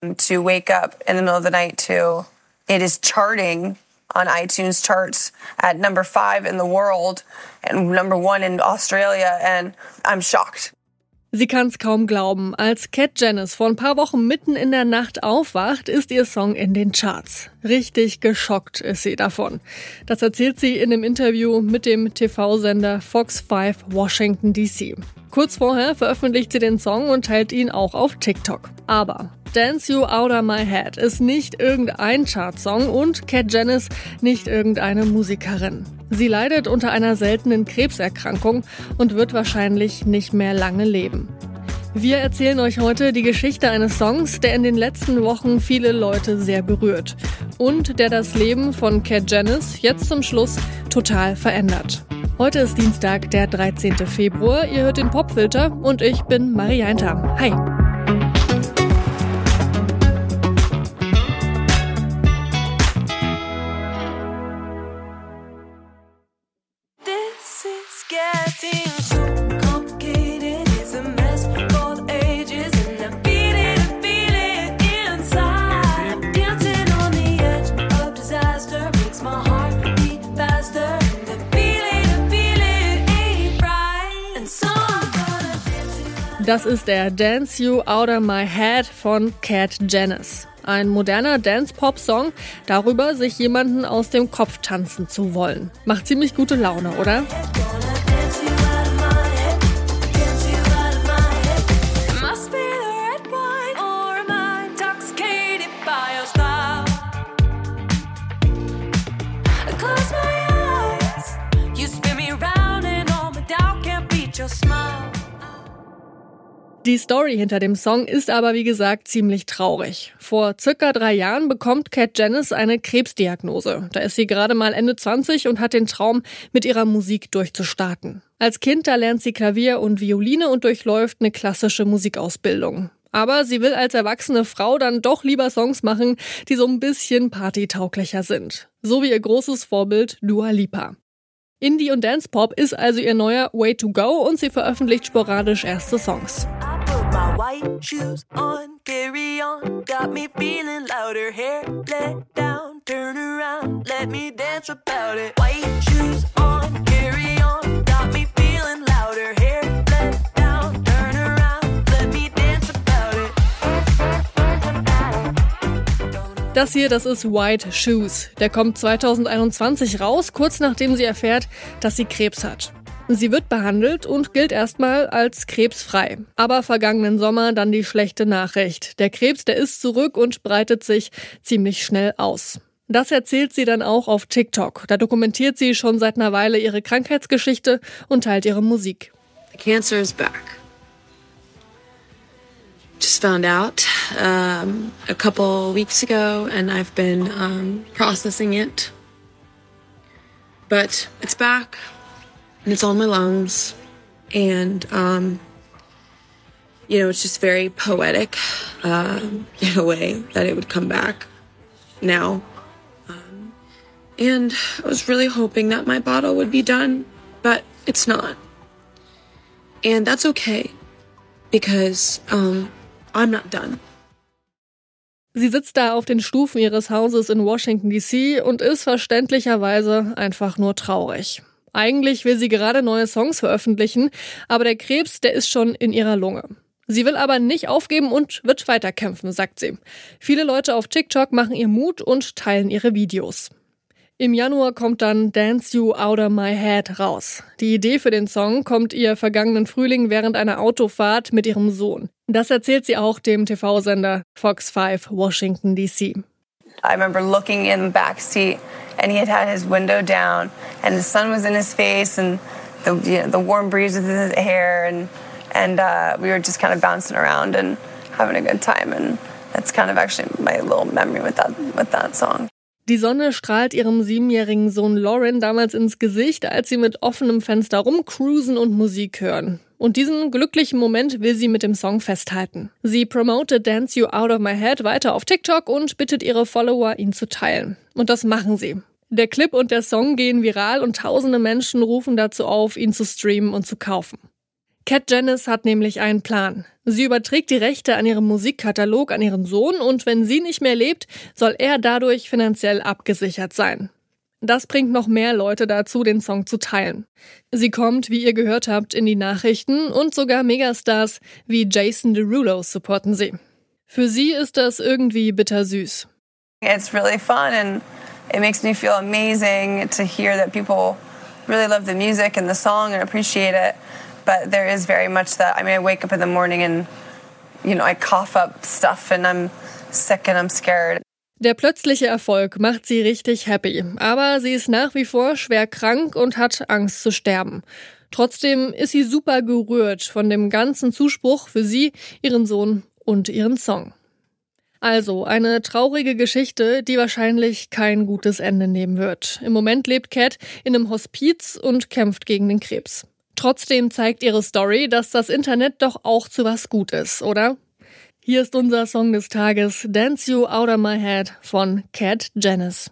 To wake up in the middle of the night to it is charting on iTunes charts at number five in the world and number one in Australia, and I'm shocked. Sie kann's kaum glauben. Als Cat Janice vor ein paar Wochen mitten in der Nacht aufwacht, ist ihr Song in den Charts. Richtig geschockt ist sie davon. Das erzählt sie in einem Interview mit dem TV-Sender Fox 5 Washington DC. Kurz vorher veröffentlicht sie den Song und teilt ihn auch auf TikTok. Aber Dance You Out of My Head ist nicht irgendein Chartsong und Cat Janice nicht irgendeine Musikerin. Sie leidet unter einer seltenen Krebserkrankung und wird wahrscheinlich nicht mehr lange leben. Wir erzählen euch heute die Geschichte eines Songs, der in den letzten Wochen viele Leute sehr berührt und der das Leben von Cat Janice jetzt zum Schluss total verändert. Heute ist Dienstag, der 13. Februar. Ihr hört den Popfilter und ich bin Marianta. Hi. Das ist der Dance You Out of My Head von Cat Janice. Ein moderner Dance-Pop-Song darüber, sich jemanden aus dem Kopf tanzen zu wollen. Macht ziemlich gute Laune, oder? Die Story hinter dem Song ist aber wie gesagt ziemlich traurig. Vor circa drei Jahren bekommt Cat Janice eine Krebsdiagnose. Da ist sie gerade mal Ende 20 und hat den Traum, mit ihrer Musik durchzustarten. Als Kind da lernt sie Klavier und Violine und durchläuft eine klassische Musikausbildung. Aber sie will als erwachsene Frau dann doch lieber Songs machen, die so ein bisschen partytauglicher sind. So wie ihr großes Vorbild Dua Lipa. Indie und Dance Pop ist also ihr neuer Way to Go und sie veröffentlicht sporadisch erste Songs. White shoes on, carry on. Got me feeling louder, hair let down, turn around, let me dance about it. White shoes on, carry on. Got me feeling louder, hair let down, turn around, let me dance about it. Das hier, das ist White Shoes. Der kommt 2021 raus, kurz nachdem sie erfährt, dass sie Krebs hat. Sie wird behandelt und gilt erstmal als krebsfrei. Aber vergangenen Sommer dann die schlechte Nachricht. Der Krebs, der ist zurück und breitet sich ziemlich schnell aus. Das erzählt sie dann auch auf TikTok. Da dokumentiert sie schon seit einer Weile ihre Krankheitsgeschichte und teilt ihre Musik. The cancer is back. Just found out um, a couple weeks ago and I've been um, processing it. But it's back. And it's all in my lungs. And, um, you know, it's just very poetic um, in a way that it would come back now. Um, and I was really hoping that my bottle would be done, but it's not. And that's okay because um, I'm not done. Sie sitzt da auf den Stufen ihres Hauses in Washington, D.C. und ist verständlicherweise einfach nur traurig. Eigentlich will sie gerade neue Songs veröffentlichen, aber der Krebs, der ist schon in ihrer Lunge. Sie will aber nicht aufgeben und wird weiterkämpfen, sagt sie. Viele Leute auf TikTok machen ihr Mut und teilen ihre Videos. Im Januar kommt dann Dance You Out of My Head raus. Die Idee für den Song kommt ihr vergangenen Frühling während einer Autofahrt mit ihrem Sohn. Das erzählt sie auch dem TV-Sender Fox 5 Washington DC. I remember looking in the back seat and he had had his window down and the sun was in his face and the, you know, the warm breeze was in his hair and, and uh, we were just kind of bouncing around and having a good time and that's kind of actually my little memory with that, with that song. Die Sonne strahlt ihrem siebenjährigen Sohn Lauren damals ins Gesicht, als sie mit offenem Fenster rumcruisen und Musik hören. Und diesen glücklichen Moment will sie mit dem Song festhalten. Sie promotet Dance You Out of My Head weiter auf TikTok und bittet ihre Follower, ihn zu teilen. Und das machen sie. Der Clip und der Song gehen viral und tausende Menschen rufen dazu auf, ihn zu streamen und zu kaufen. Cat Janice hat nämlich einen Plan. Sie überträgt die Rechte an ihrem Musikkatalog an ihren Sohn und wenn sie nicht mehr lebt, soll er dadurch finanziell abgesichert sein. Das bringt noch mehr Leute dazu, den Song zu teilen. Sie kommt, wie ihr gehört habt, in die Nachrichten und sogar Megastars wie Jason Derulo supporten sie. Für sie ist das irgendwie bittersüß. It's really fun and it makes me feel amazing to hear that people really love the music and the song and appreciate it. But there is very much that I mean I wake up in the morning and you know I cough up stuff and I'm sick and I'm scared. Der plötzliche Erfolg macht sie richtig happy, aber sie ist nach wie vor schwer krank und hat Angst zu sterben. Trotzdem ist sie super gerührt von dem ganzen Zuspruch für sie, ihren Sohn und ihren Song. Also eine traurige Geschichte, die wahrscheinlich kein gutes Ende nehmen wird. Im Moment lebt Cat in einem Hospiz und kämpft gegen den Krebs. Trotzdem zeigt ihre Story, dass das Internet doch auch zu was gut ist, oder? Hier ist unser Song des Tages Dance You Out of My Head von Cat Janice.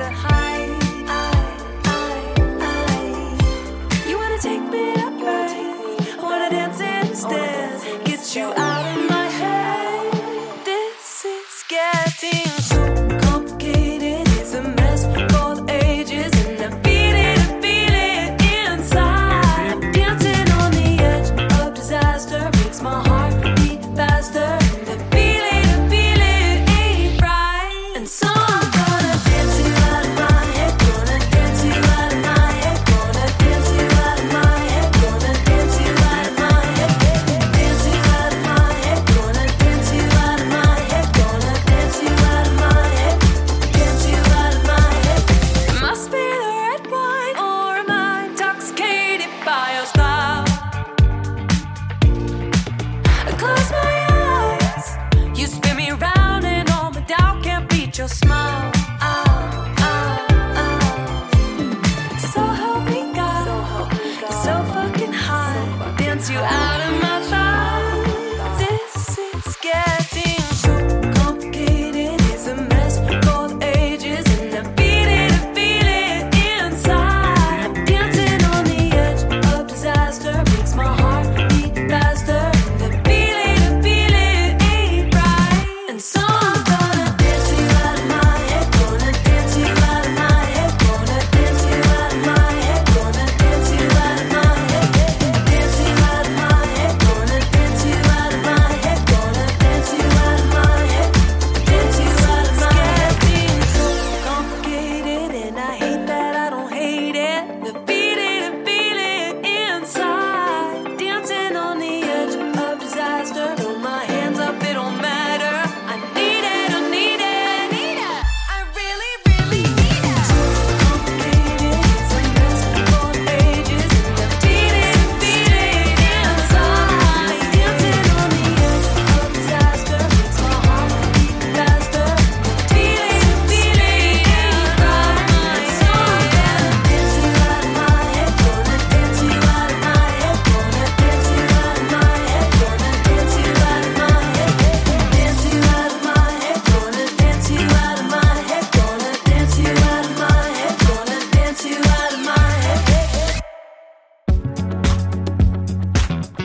You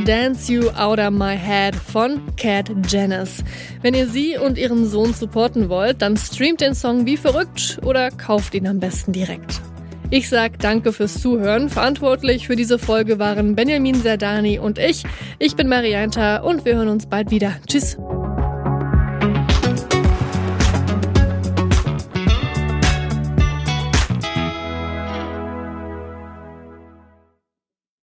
Dance You Out of My Head von Cat Janice. Wenn ihr sie und ihren Sohn supporten wollt, dann streamt den Song wie verrückt oder kauft ihn am besten direkt. Ich sag danke fürs Zuhören. Verantwortlich für diese Folge waren Benjamin Serdani und ich. Ich bin Marianta und wir hören uns bald wieder. Tschüss.